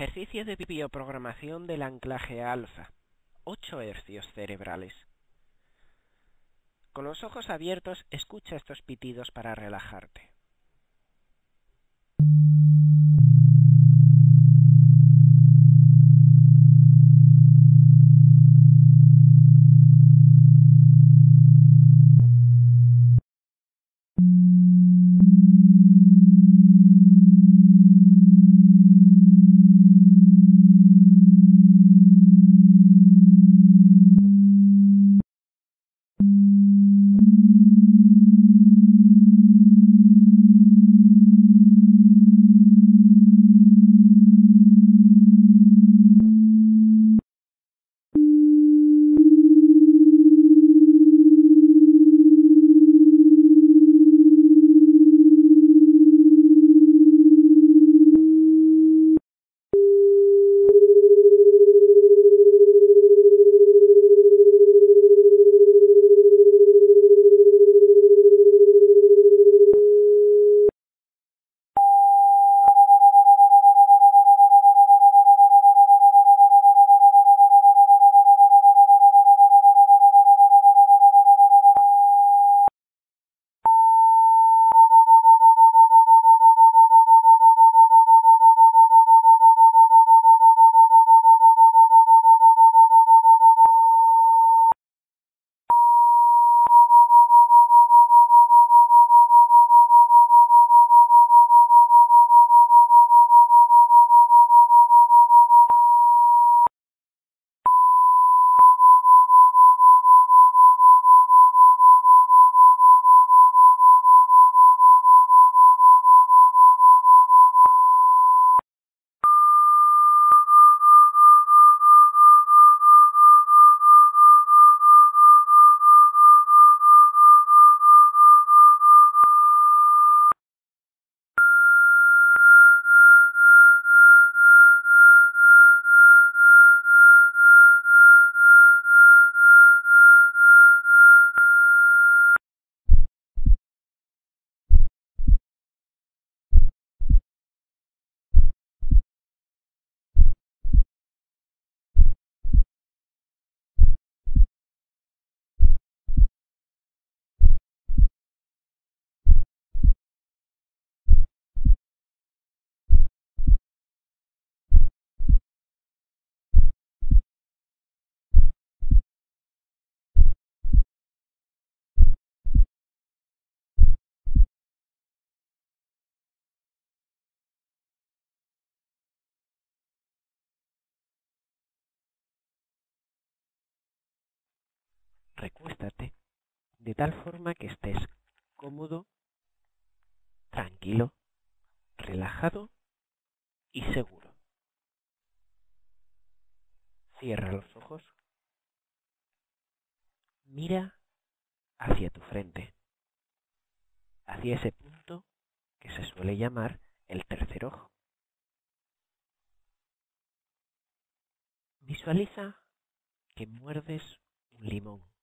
Ejercicio de bioprogramación del anclaje alfa. 8 hercios cerebrales. Con los ojos abiertos, escucha estos pitidos para relajarte. Recuéstate de tal forma que estés cómodo, tranquilo, relajado y seguro. Cierra los ojos. Mira hacia tu frente, hacia ese punto que se suele llamar el tercer ojo. Visualiza que muerdes un limón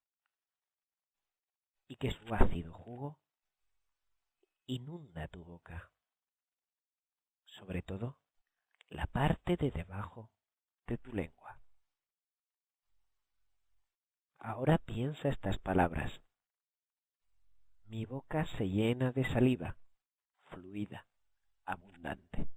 y que su ácido jugo inunda tu boca, sobre todo la parte de debajo de tu lengua. Ahora piensa estas palabras. Mi boca se llena de saliva, fluida, abundante.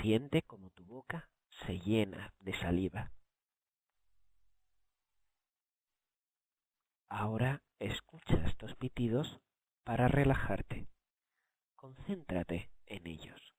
Siente como tu boca se llena de saliva. Ahora escucha estos pitidos para relajarte. Concéntrate en ellos.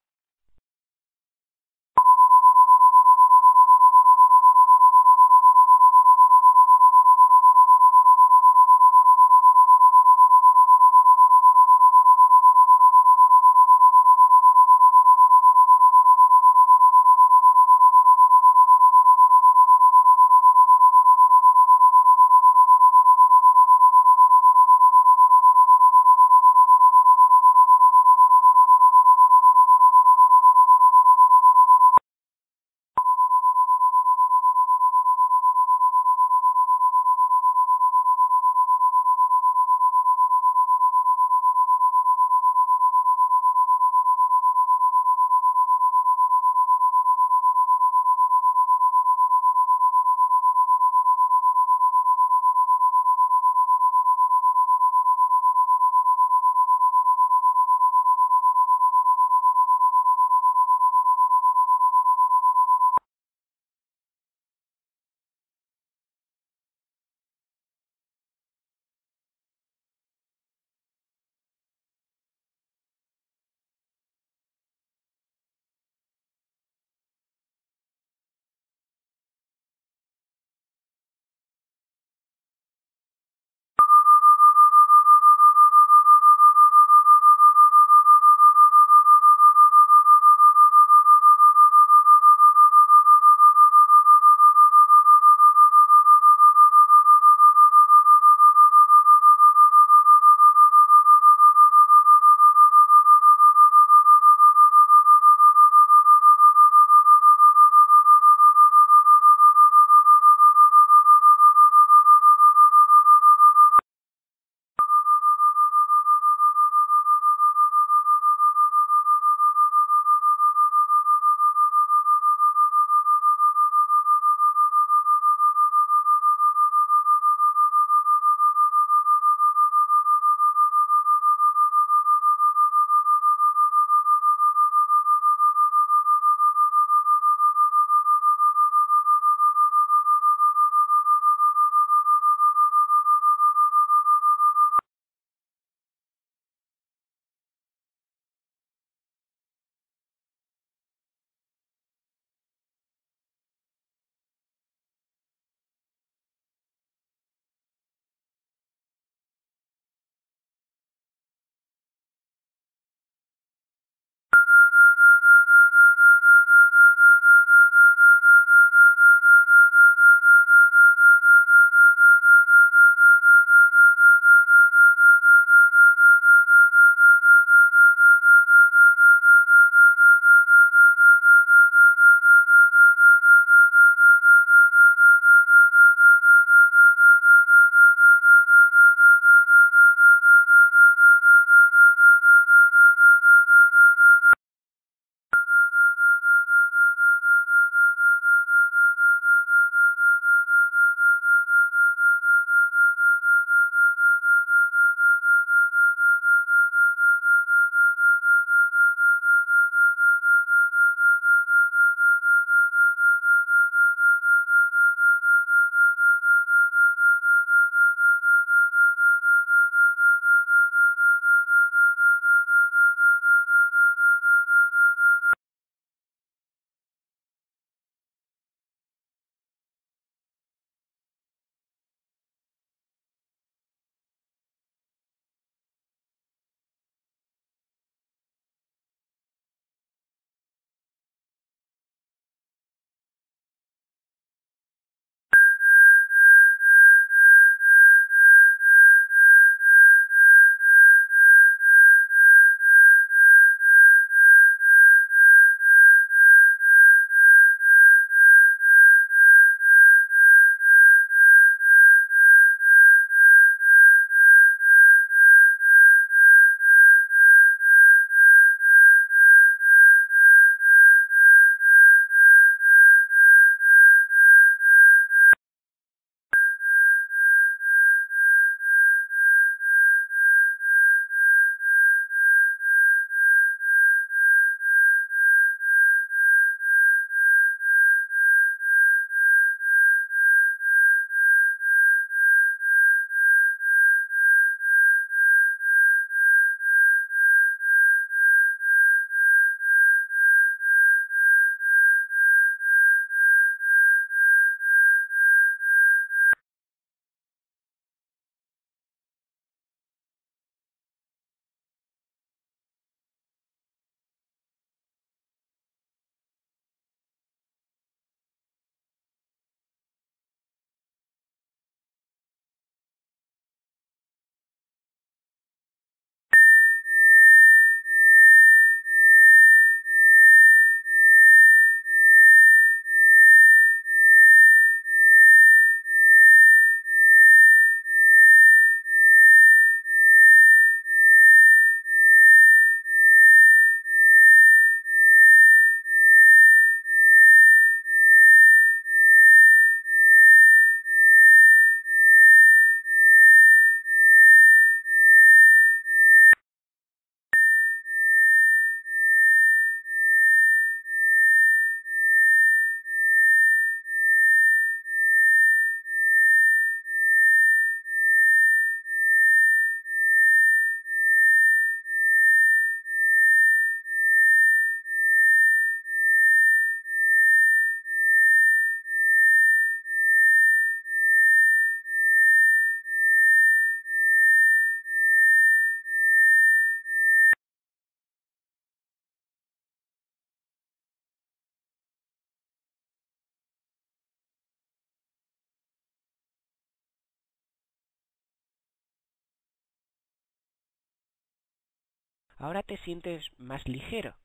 Ahora te sientes más ligero,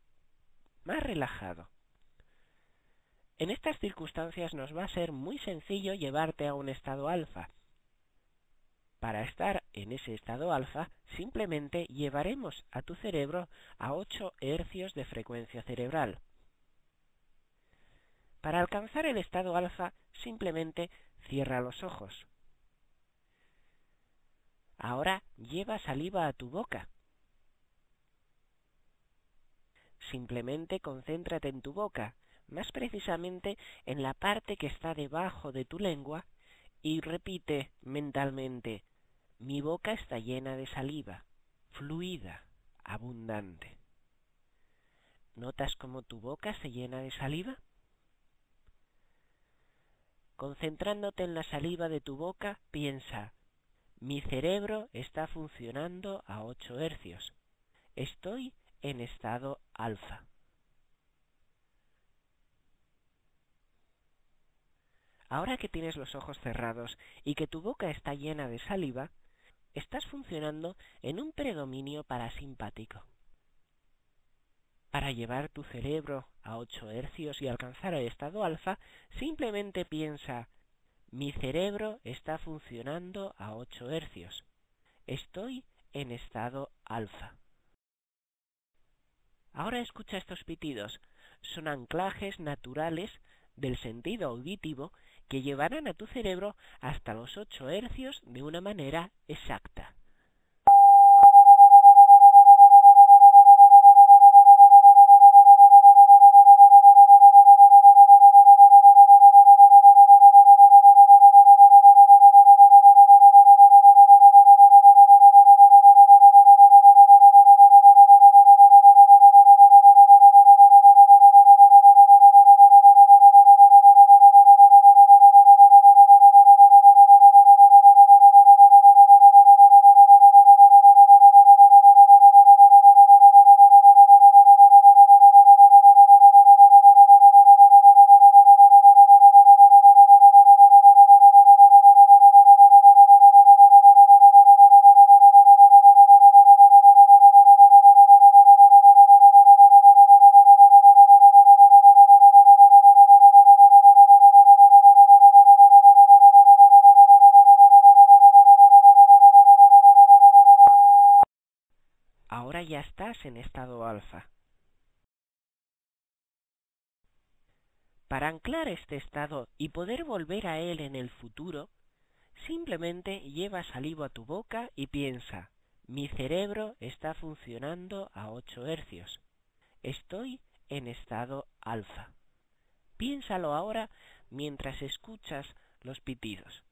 más relajado. En estas circunstancias nos va a ser muy sencillo llevarte a un estado alfa. Para estar en ese estado alfa, simplemente llevaremos a tu cerebro a 8 hercios de frecuencia cerebral. Para alcanzar el estado alfa, simplemente cierra los ojos. Ahora lleva saliva a tu boca. Simplemente concéntrate en tu boca, más precisamente en la parte que está debajo de tu lengua, y repite mentalmente, mi boca está llena de saliva, fluida, abundante. ¿Notas cómo tu boca se llena de saliva? Concentrándote en la saliva de tu boca, piensa, mi cerebro está funcionando a 8 hercios. Estoy en estado alfa. Ahora que tienes los ojos cerrados y que tu boca está llena de saliva, estás funcionando en un predominio parasimpático. Para llevar tu cerebro a 8 hercios y alcanzar el estado alfa, simplemente piensa, mi cerebro está funcionando a 8 hercios. Estoy en estado alfa. Ahora escucha estos pitidos. Son anclajes naturales del sentido auditivo que llevarán a tu cerebro hasta los 8 hercios de una manera exacta. Estás en estado alfa. Para anclar este estado y poder volver a él en el futuro, simplemente lleva saliva a tu boca y piensa, mi cerebro está funcionando a 8 hercios. Estoy en estado alfa. Piénsalo ahora mientras escuchas los pitidos.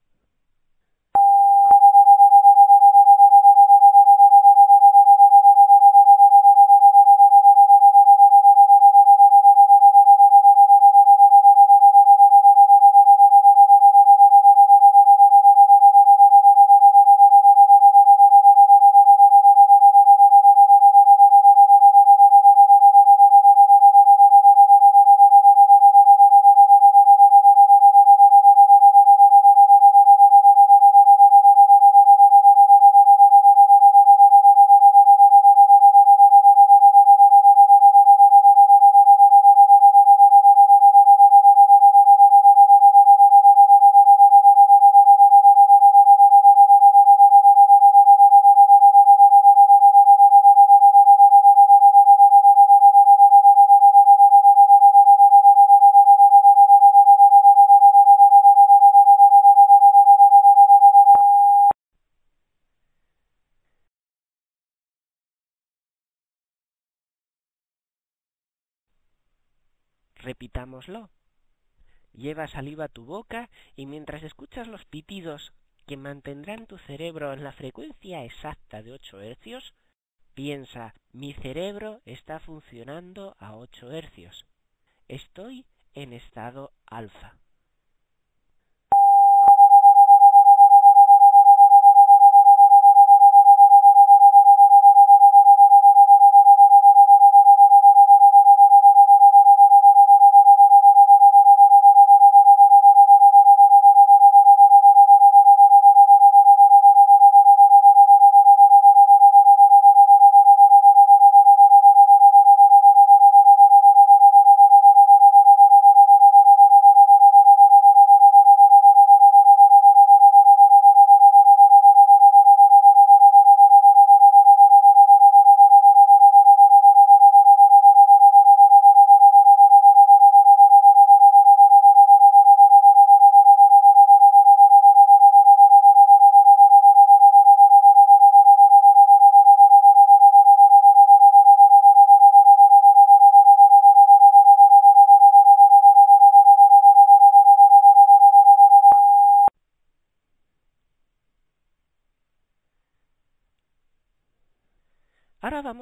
Lleva saliva a tu boca y mientras escuchas los pitidos que mantendrán tu cerebro en la frecuencia exacta de 8 hercios, piensa, mi cerebro está funcionando a 8 hercios. Estoy en estado alfa.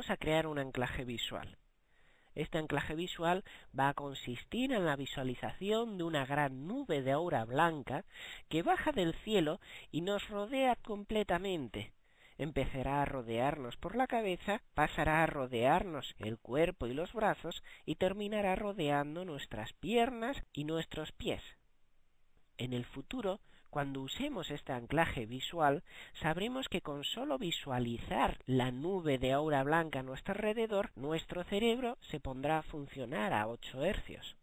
Vamos a crear un anclaje visual. Este anclaje visual va a consistir en la visualización de una gran nube de aura blanca que baja del cielo y nos rodea completamente. Empezará a rodearnos por la cabeza, pasará a rodearnos el cuerpo y los brazos y terminará rodeando nuestras piernas y nuestros pies. En el futuro cuando usemos este anclaje visual, sabremos que con solo visualizar la nube de aura blanca a nuestro alrededor, nuestro cerebro se pondrá a funcionar a 8 hercios.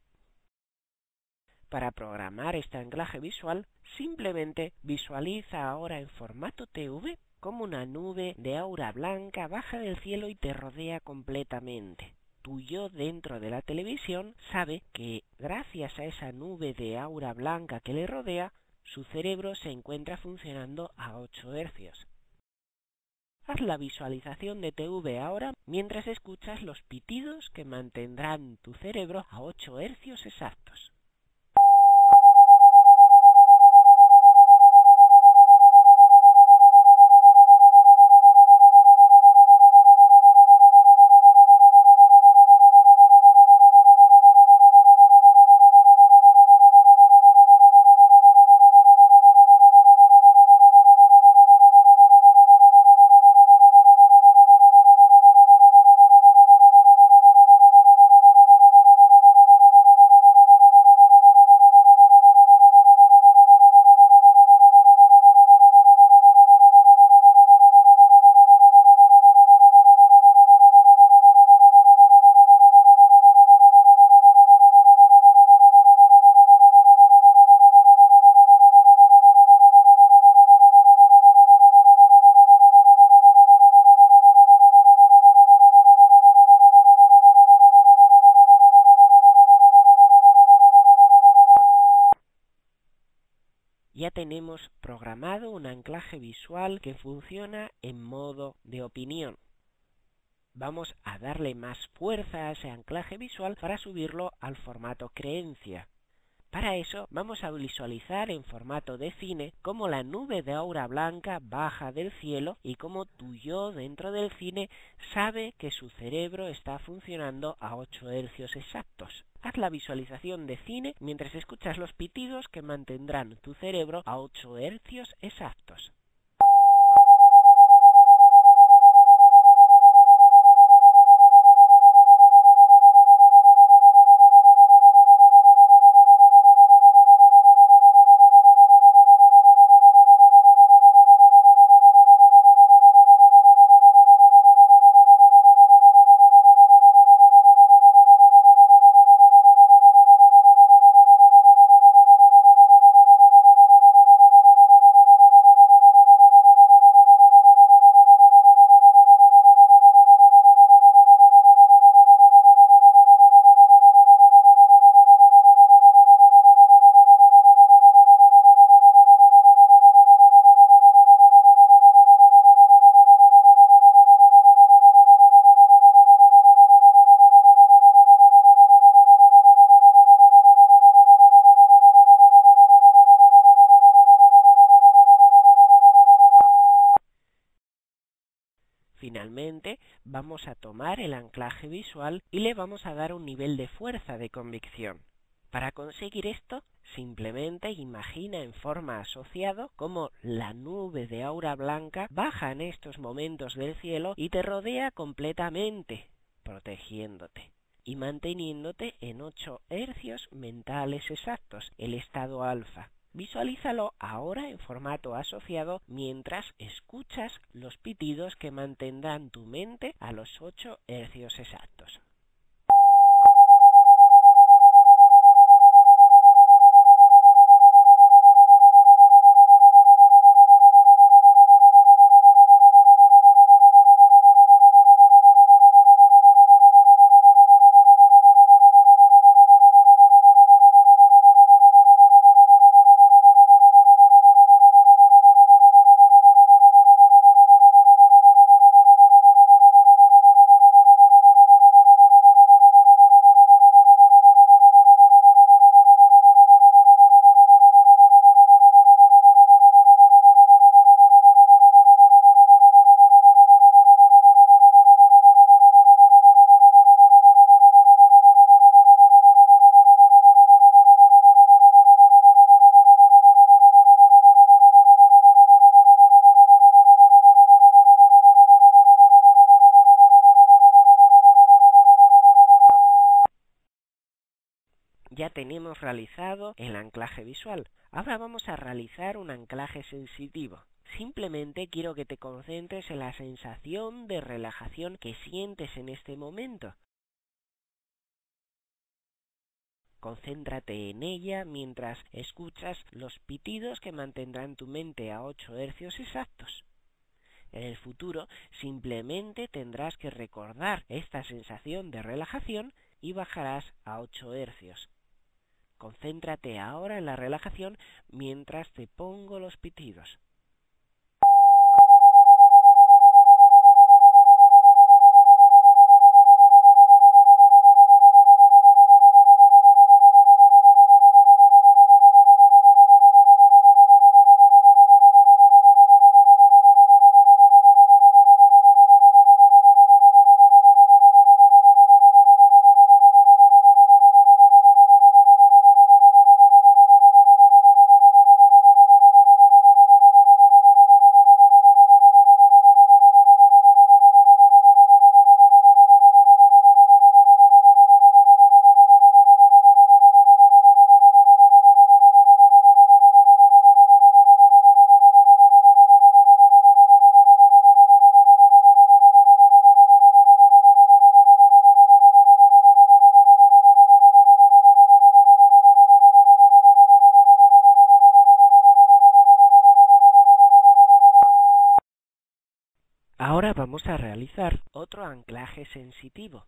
Para programar este anclaje visual, simplemente visualiza ahora en formato TV como una nube de aura blanca baja del cielo y te rodea completamente. Tu yo dentro de la televisión sabe que gracias a esa nube de aura blanca que le rodea, su cerebro se encuentra funcionando a 8 hercios. Haz la visualización de TV ahora mientras escuchas los pitidos que mantendrán tu cerebro a 8 hercios exactos. Tenemos programado un anclaje visual que funciona en modo de opinión. Vamos a darle más fuerza a ese anclaje visual para subirlo al formato creencia. Para eso vamos a visualizar en formato de cine cómo la nube de aura blanca baja del cielo y cómo tu yo dentro del cine sabe que su cerebro está funcionando a 8 hercios exactos. Haz la visualización de cine mientras escuchas los pitidos que mantendrán tu cerebro a 8 hercios exactos. Vamos a tomar el anclaje visual y le vamos a dar un nivel de fuerza de convicción. Para conseguir esto, simplemente imagina en forma asociado cómo la nube de aura blanca baja en estos momentos del cielo y te rodea completamente, protegiéndote y manteniéndote en 8 hercios mentales exactos, el estado alfa. Visualízalo ahora en formato asociado mientras escuchas los pitidos que mantendrán tu mente a los 8 hercios exactos. Tenemos realizado el anclaje visual. Ahora vamos a realizar un anclaje sensitivo. Simplemente quiero que te concentres en la sensación de relajación que sientes en este momento. Concéntrate en ella mientras escuchas los pitidos que mantendrán tu mente a 8 hercios exactos. En el futuro simplemente tendrás que recordar esta sensación de relajación y bajarás a 8 hercios. Concéntrate ahora en la relajación mientras te pongo los pitidos. Vamos a realizar otro anclaje sensitivo.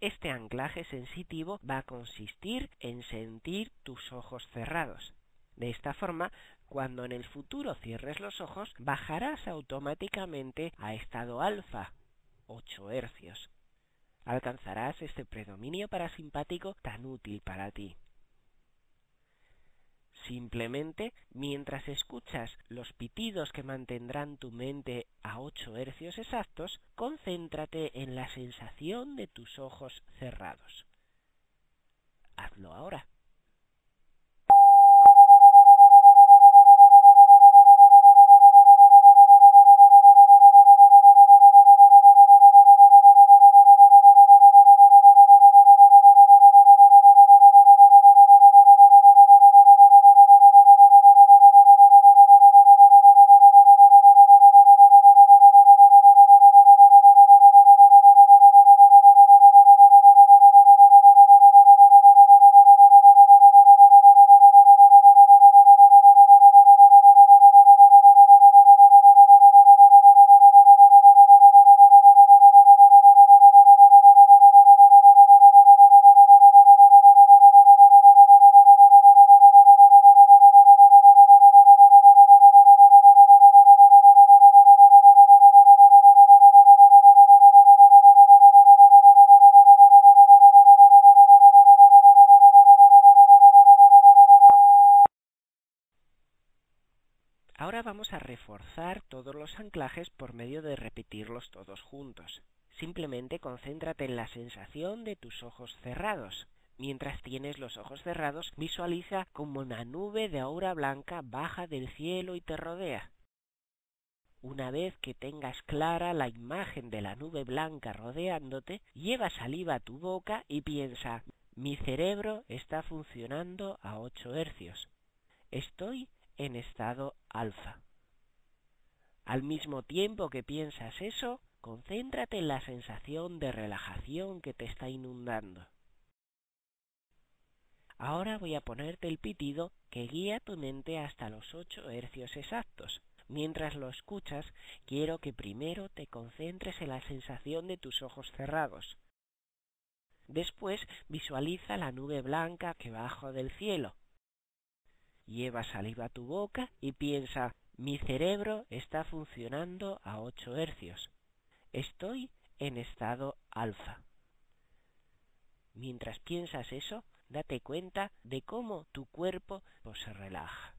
Este anclaje sensitivo va a consistir en sentir tus ojos cerrados. De esta forma, cuando en el futuro cierres los ojos, bajarás automáticamente a estado alfa, 8 hercios. Alcanzarás este predominio parasimpático tan útil para ti. Simplemente, mientras escuchas los pitidos que mantendrán tu mente a 8 hercios exactos, concéntrate en la sensación de tus ojos cerrados. Hazlo ahora. Reforzar todos los anclajes por medio de repetirlos todos juntos. Simplemente concéntrate en la sensación de tus ojos cerrados. Mientras tienes los ojos cerrados, visualiza como una nube de aura blanca baja del cielo y te rodea. Una vez que tengas clara la imagen de la nube blanca rodeándote, lleva saliva a tu boca y piensa, mi cerebro está funcionando a 8 hercios. Estoy en estado alfa. Al mismo tiempo que piensas eso, concéntrate en la sensación de relajación que te está inundando. Ahora voy a ponerte el pitido que guía tu mente hasta los 8 hercios exactos. Mientras lo escuchas, quiero que primero te concentres en la sensación de tus ojos cerrados. Después visualiza la nube blanca que baja del cielo Lleva saliva a tu boca y piensa, mi cerebro está funcionando a 8 hercios. Estoy en estado alfa. Mientras piensas eso, date cuenta de cómo tu cuerpo se relaja.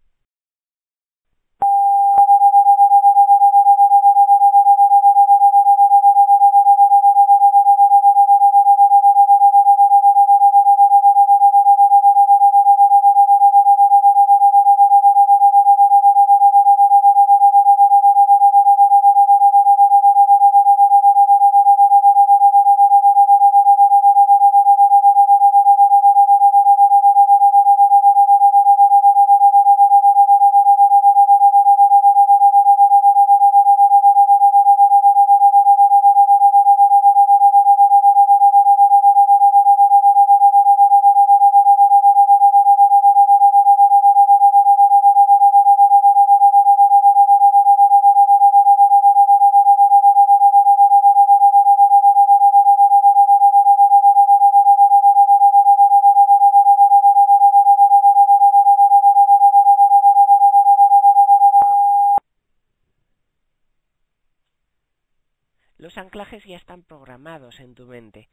Ya están programados en tu mente.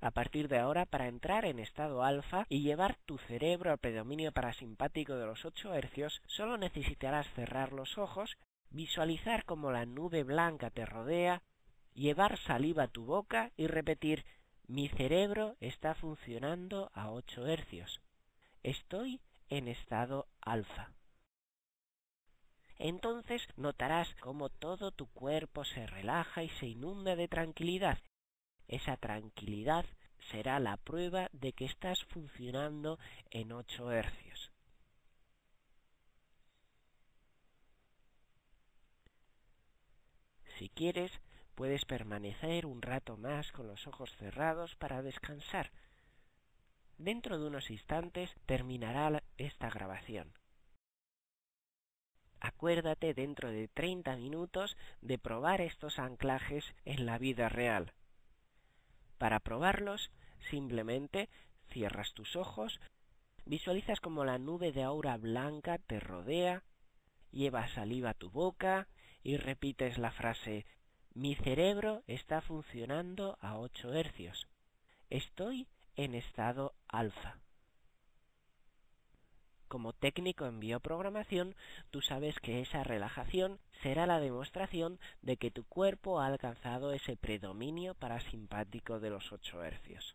A partir de ahora, para entrar en estado alfa y llevar tu cerebro al predominio parasimpático de los 8 hercios, solo necesitarás cerrar los ojos, visualizar como la nube blanca te rodea, llevar saliva a tu boca y repetir mi cerebro está funcionando a 8 hercios. Estoy en estado alfa. Entonces notarás cómo todo tu cuerpo se relaja y se inunda de tranquilidad. Esa tranquilidad será la prueba de que estás funcionando en 8 hercios. Si quieres, puedes permanecer un rato más con los ojos cerrados para descansar. Dentro de unos instantes terminará esta grabación. Acuérdate dentro de 30 minutos de probar estos anclajes en la vida real. Para probarlos, simplemente cierras tus ojos, visualizas como la nube de aura blanca te rodea, llevas saliva a tu boca y repites la frase mi cerebro está funcionando a 8 hercios. Estoy en estado alfa. Como técnico en bioprogramación, tú sabes que esa relajación será la demostración de que tu cuerpo ha alcanzado ese predominio parasimpático de los 8 hercios.